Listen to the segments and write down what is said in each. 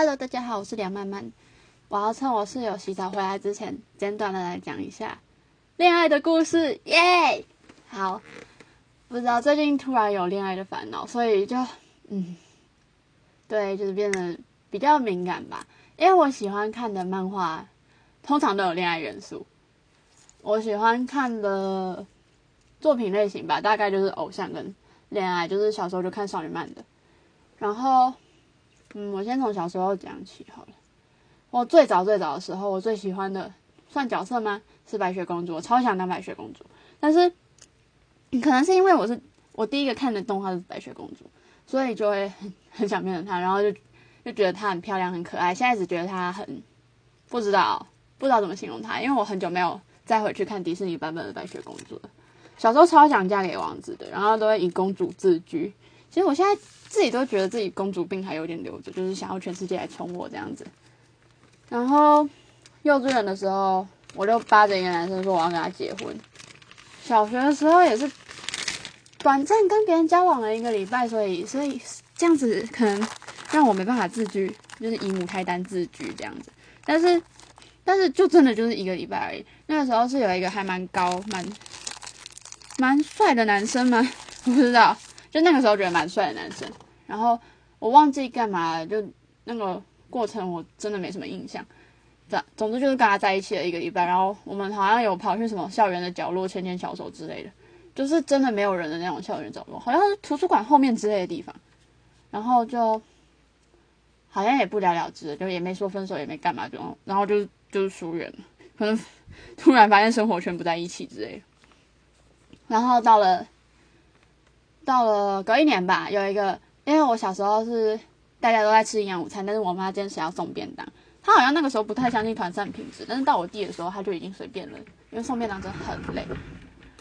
Hello，大家好，我是梁曼曼。我要趁我室友洗澡回来之前，简短的来讲一下恋爱的故事，耶！好，不知道最近突然有恋爱的烦恼，所以就嗯，对，就是变得比较敏感吧。因为我喜欢看的漫画通常都有恋爱元素，我喜欢看的作品类型吧，大概就是偶像跟恋爱，就是小时候就看少女漫的，然后。嗯，我先从小时候讲起好了。我最早最早的时候，我最喜欢的算角色吗？是白雪公主，我超想当白雪公主。但是可能是因为我是我第一个看的动画是白雪公主，所以就会很很想变成她，然后就就觉得她很漂亮很可爱。现在只觉得她很不知道不知道怎么形容她，因为我很久没有再回去看迪士尼版本的白雪公主了。小时候超想嫁给王子的，然后都会以公主自居。其实我现在。自己都觉得自己公主病还有点留着，就是想要全世界来宠我这样子。然后幼稚园的时候，我就扒着一个男生说我要跟他结婚。小学的时候也是短暂跟别人交往了一个礼拜，所以所以这样子可能让我没办法自居，就是以母胎单自居这样子。但是但是就真的就是一个礼拜而已。那个时候是有一个还蛮高蛮蛮帅的男生吗？我不知道。就那个时候觉得蛮帅的男生，然后我忘记干嘛，就那个过程我真的没什么印象。总总之就是跟他在一起了一个礼拜，然后我们好像有跑去什么校园的角落牵牵小手之类的，就是真的没有人的那种校园角落，好像是图书馆后面之类的地方。然后就好像也不了了之，就也没说分手，也没干嘛，就然后就就是疏远了。可能突然发现生活圈不在一起之类的。然后到了。到了隔一年吧，有一个，因为我小时候是大家都在吃营养午餐，但是我妈坚持要送便当。她好像那个时候不太相信团膳品质，但是到我弟的时候，他就已经随便了，因为送便当真的很累。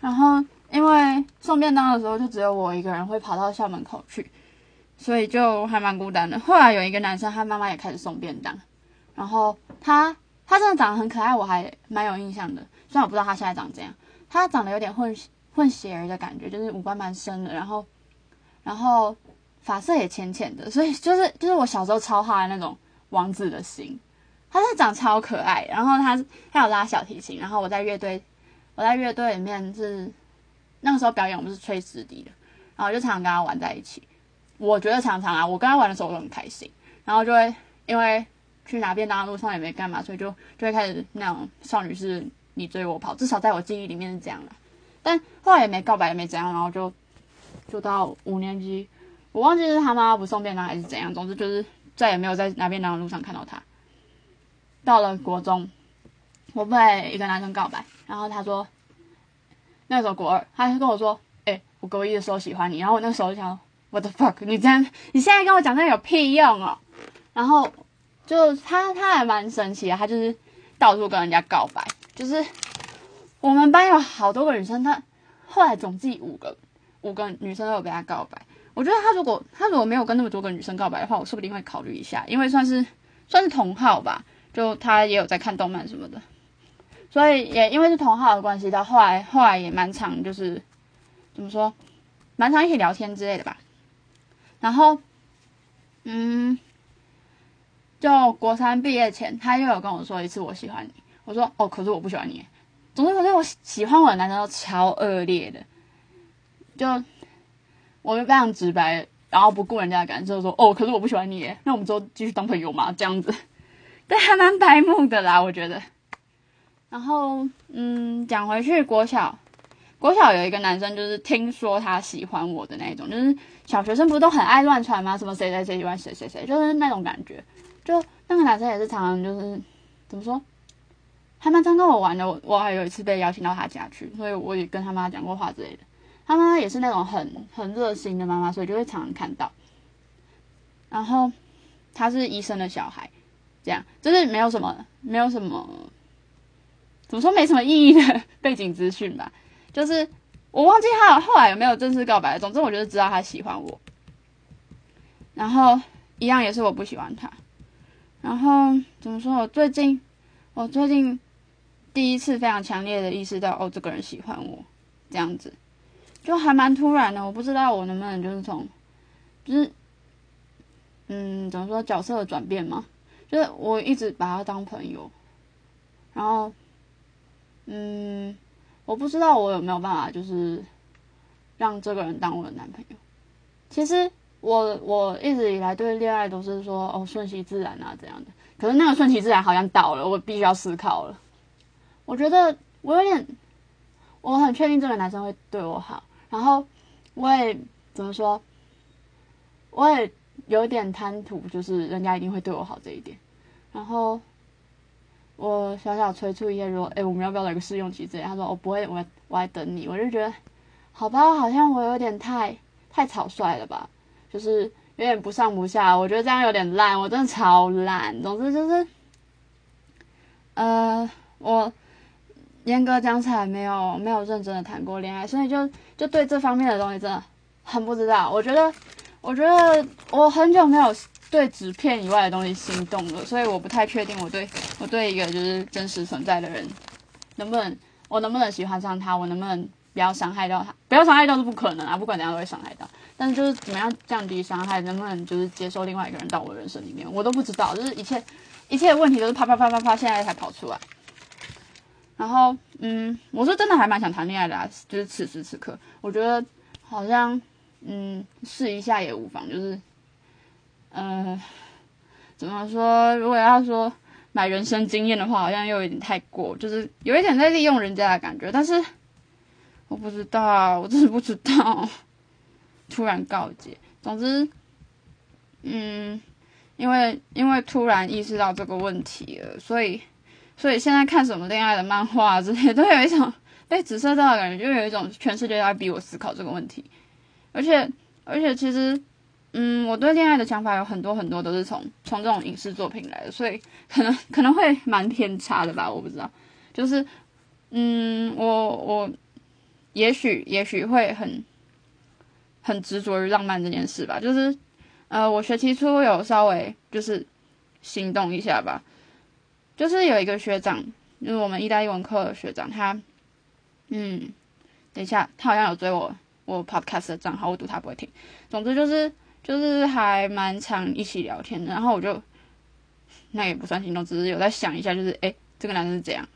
然后因为送便当的时候就只有我一个人会跑到校门口去，所以就还蛮孤单的。后来有一个男生，他妈妈也开始送便当，然后他他真的长得很可爱，我还蛮有印象的。虽然我不知道他现在长怎样，他长得有点混。混血儿的感觉，就是五官蛮深的，然后，然后发色也浅浅的，所以就是就是我小时候超哈的那种王子的心。他是长超可爱，然后他他有拉小提琴，然后我在乐队，我在乐队里面是那个时候表演，我们是吹直笛的，然后就常常跟他玩在一起。我觉得常常啊，我跟他玩的时候我都很开心，然后就会因为去拿便当的路上也没干嘛，所以就就会开始那种少女是你追我跑，至少在我记忆里面是这样的。但后来也没告白，也没怎样，然后就就到五年级，我忘记是他妈妈不送便当还是怎样，总之就是再也没有在拿便当的路上看到他。到了国中，我被一个男生告白，然后他说，那时候国二，他就跟我说，哎，我高一的时候喜欢你，然后我那时候就想，what the fuck，你这样，你现在跟我讲这有屁用哦？然后就他他还蛮神奇的，他就是到处跟人家告白，就是。我们班有好多个女生，她后来总计五个，五个女生都有跟他告白。我觉得他如果他如果没有跟那么多个女生告白的话，我说不定会考虑一下，因为算是算是同号吧，就他也有在看动漫什么的，所以也因为是同号的关系，到后来后来也蛮常，就是怎么说，蛮常一起聊天之类的吧。然后，嗯，就国三毕业前，他又有跟我说一次我喜欢你，我说哦，可是我不喜欢你。总之，反正我喜欢我的男生都超恶劣的，就我就非常直白，然后不顾人家的感受说：“哦，可是我不喜欢你，那我们之后继续当朋友嘛？”这样子，对，还蛮白目的啦，我觉得。然后，嗯，讲回去，国小，国小有一个男生，就是听说他喜欢我的那种，就是小学生不是都很爱乱传吗？什么谁谁谁喜欢谁谁谁，就是那种感觉。就那个男生也是常常就是怎么说？他蛮常跟我玩的，我我还有一次被邀请到他家去，所以我也跟他妈讲过话之类的。他妈妈也是那种很很热心的妈妈，所以就会常常看到。然后他是医生的小孩，这样就是没有什么没有什么，怎么说没什么意义的背景资讯吧。就是我忘记他后来有没有正式告白，总之我就是知道他喜欢我。然后一样也是我不喜欢他。然后怎么说我最近我最近。第一次非常强烈的意识到，哦，这个人喜欢我，这样子，就还蛮突然的。我不知道我能不能就是从，就是嗯，怎么说角色的转变吗？就是我一直把他当朋友，然后，嗯，我不知道我有没有办法，就是让这个人当我的男朋友。其实我我一直以来对恋爱都是说哦顺其自然啊这样的，可是那个顺其自然好像倒了，我必须要思考了。我觉得我有点，我很确定这个男生会对我好，然后我也怎么说，我也。有点贪图，就是人家一定会对我好这一点，然后我小小催促一下说，哎，我们要不要来个试用期之类？他说我不会，我我还等你。我就觉得，好吧，好像我有点太太草率了吧，就是有点不上不下。我觉得这样有点烂，我真的超烂。总之就是，呃，我严格讲起来没有没有认真的谈过恋爱，所以就就对这方面的东西真的很不知道。我觉得。我觉得我很久没有对纸片以外的东西心动了，所以我不太确定我对我对一个就是真实存在的人，能不能我能不能喜欢上他，我能不能不要伤害到他，不要伤害到是不可能啊，不管怎样都会伤害到。但是就是怎么样降低伤害，能不能就是接受另外一个人到我人生里面，我都不知道，就是一切一切问题都是啪啪啪啪啪，现在才跑出来。然后嗯，我是真的还蛮想谈恋爱的啊，就是此时此刻，我觉得好像。嗯，试一下也无妨。就是，呃，怎么说？如果要说买人生经验的话，好像又有点太过，就是有一点在利用人家的感觉。但是我不知道，我真是不知道。突然告诫。总之，嗯，因为因为突然意识到这个问题了，所以所以现在看什么恋爱的漫画这些，都有一种被紫色到的感觉，就有一种全世界在逼我思考这个问题。而且，而且，其实，嗯，我对恋爱的想法有很多很多都是从从这种影视作品来的，所以可能可能会蛮偏差的吧，我不知道。就是，嗯，我我也许也许会很很执着于浪漫这件事吧。就是，呃，我学期初有稍微就是心动一下吧。就是有一个学长，就是我们意大利文课的学长，他，嗯，等一下，他好像有追我。我 podcast 的账号，我赌他不会听。总之就是就是还蛮常一起聊天的，然后我就那也不算心动，只是有在想一下，就是诶，这个男生是怎样，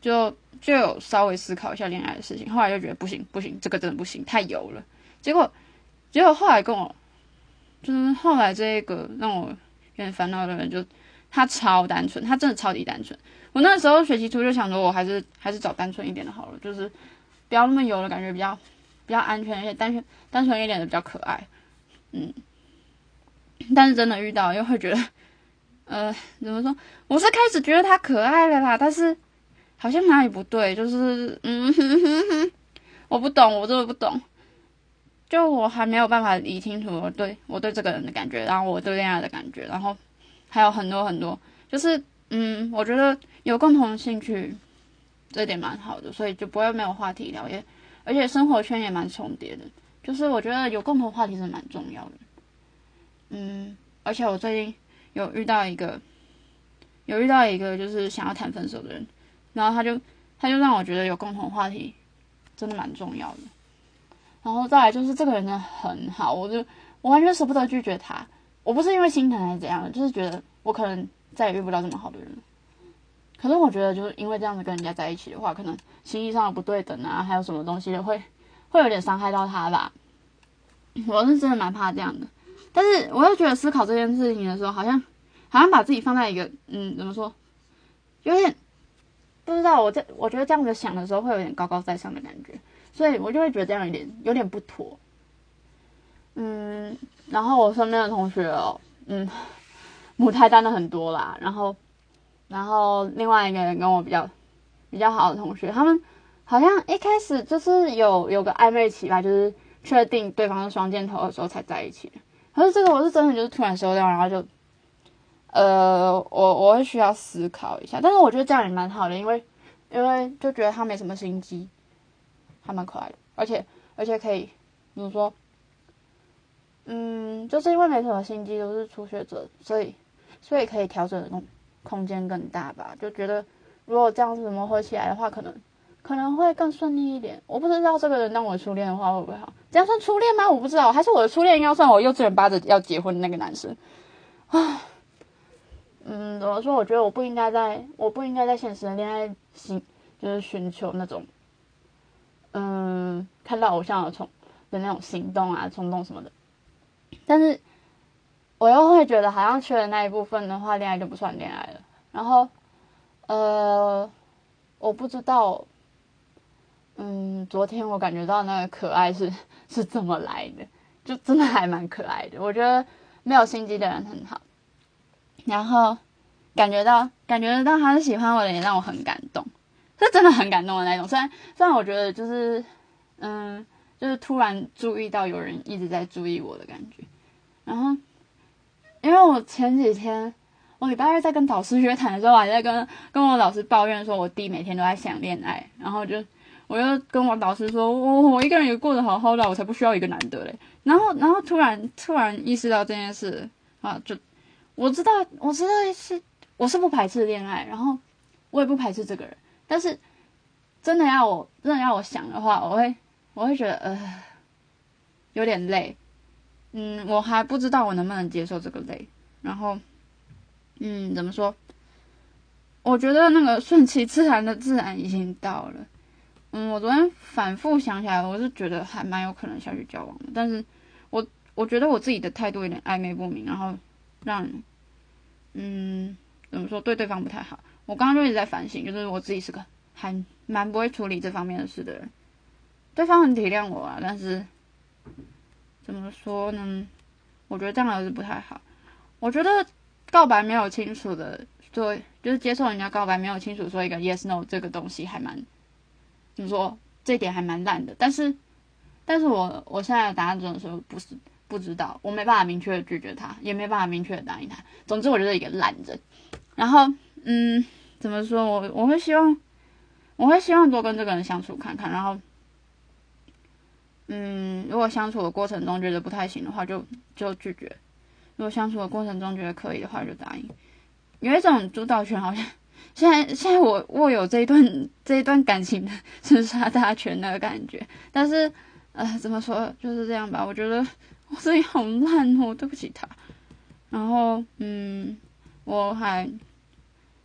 就就有稍微思考一下恋爱的事情。后来就觉得不行不行，这个真的不行，太油了。结果结果后来跟我就是后来这个让我有点烦恼的人，就他超单纯，他真的超级单纯。我那时候学习初就想着，我还是还是找单纯一点的好了，就是不要那么油的感觉，比较。比较安全，而且单纯单纯一点的比较可爱，嗯，但是真的遇到又会觉得，呃，怎么说？我是开始觉得他可爱了啦，但是好像哪里不对，就是嗯，哼哼哼，我不懂，我真的不懂，就我还没有办法理清楚我对我对这个人的感觉，然后我对恋爱的感觉，然后还有很多很多，就是嗯，我觉得有共同兴趣，这点蛮好的，所以就不会没有话题聊也。而且生活圈也蛮重叠的，就是我觉得有共同话题是蛮重要的。嗯，而且我最近有遇到一个，有遇到一个就是想要谈分手的人，然后他就他就让我觉得有共同话题真的蛮重要的。然后再来就是这个人真的很好，我就我完全舍不得拒绝他。我不是因为心疼还是怎样，就是觉得我可能再也遇不到这么好的人。可是我觉得，就是因为这样子跟人家在一起的话，可能心意上的不对等啊，还有什么东西的会会有点伤害到他吧。我是真的蛮怕这样的。但是我又觉得思考这件事情的时候，好像好像把自己放在一个嗯，怎么说，有点不知道。我在我觉得这样子想的时候，会有点高高在上的感觉，所以我就会觉得这样有点有点不妥。嗯，然后我身边的同学哦，嗯，母胎单的很多啦，然后。然后另外一个人跟我比较比较好的同学，他们好像一开始就是有有个暧昧期吧，就是确定对方是双箭头的时候才在一起。可是这个我是真的就是突然收掉，然后就呃我我会需要思考一下。但是我觉得这样也蛮好的，因为因为就觉得他没什么心机，还蛮可爱的，而且而且可以比如说嗯，就是因为没什么心机，都是初学者，所以所以可以调整的空空间更大吧，就觉得如果这样子磨合起来的话，可能可能会更顺利一点。我不知道这个人当我初恋的话会不会好，这样算初恋吗？我不知道，还是我的初恋要算我幼稚园八着要结婚的那个男生啊。嗯，怎么说？我觉得我不应该在，我不应该在现实的恋爱寻，就是寻求那种，嗯，看到偶像的冲的那种行动啊、冲动什么的。但是，我又会觉得好像缺了那一部分的话，恋爱就不算恋爱了。然后，呃，我不知道，嗯，昨天我感觉到那个可爱是 是怎么来的，就真的还蛮可爱的。我觉得没有心机的人很好。然后感觉到，感觉得到他是喜欢我的，也让我很感动，是真的很感动的那种。虽然虽然我觉得就是，嗯，就是突然注意到有人一直在注意我的感觉。然后，因为我前几天，我礼拜二在跟导师约谈的时候，还在跟跟我老师抱怨说，我弟每天都在想恋爱。然后就，我又跟我导师说，我我一个人也过得好好的，我才不需要一个男的嘞。然后，然后突然突然意识到这件事啊，就。我知道，我知道是我是不排斥恋爱，然后我也不排斥这个人，但是真的要我真的要我想的话，我会我会觉得呃有点累，嗯，我还不知道我能不能接受这个累，然后嗯怎么说？我觉得那个顺其自然的自然已经到了，嗯，我昨天反复想起来，我是觉得还蛮有可能下去交往的，但是我我觉得我自己的态度有点暧昧不明，然后。让，嗯，怎么说对对方不太好？我刚刚就一直在反省，就是我自己是个还蛮不会处理这方面的事的人。对方很体谅我啊，但是怎么说呢？我觉得这样还是不太好。我觉得告白没有清楚的做，就是接受人家告白没有清楚说一个 yes no 这个东西还蛮怎么说？这点还蛮烂的。但是，但是我我现在的答案只能说不是。不知道，我没办法明确的拒绝他，也没办法明确的答应他。总之，我就是一个烂人。然后，嗯，怎么说？我我会希望，我会希望多跟这个人相处看看。然后，嗯，如果相处的过程中觉得不太行的话，就就拒绝；如果相处的过程中觉得可以的话，就答应。有一种主导权，好像现在现在我握有这一段这一段感情的生杀大权的感觉。但是，呃，怎么说？就是这样吧。我觉得。我自己好烂哦，对不起他。然后，嗯，我还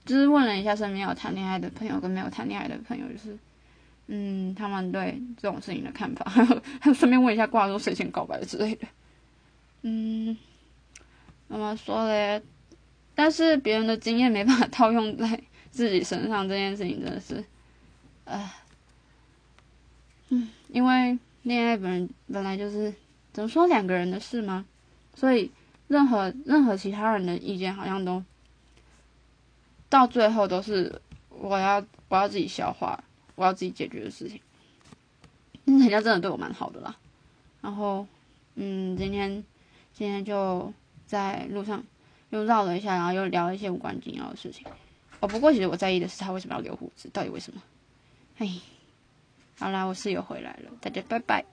就是问了一下身边有谈恋爱的朋友跟没有谈恋爱的朋友，就是，嗯，他们对这种事情的看法，还 有顺便问一下挂说谁先告白之类的。嗯，怎么说嘞？但是别人的经验没办法套用在自己身上，这件事情真的是，呃，嗯，因为恋爱本本来就是。怎么说两个人的事吗？所以任何任何其他人的意见好像都到最后都是我要我要自己消化，我要自己解决的事情。人家真的对我蛮好的啦。然后嗯，今天今天就在路上又绕了一下，然后又聊一些无关紧要的事情。哦，不过其实我在意的是他为什么要留胡子，到底为什么？哎，好啦，我室友回来了，大家拜拜。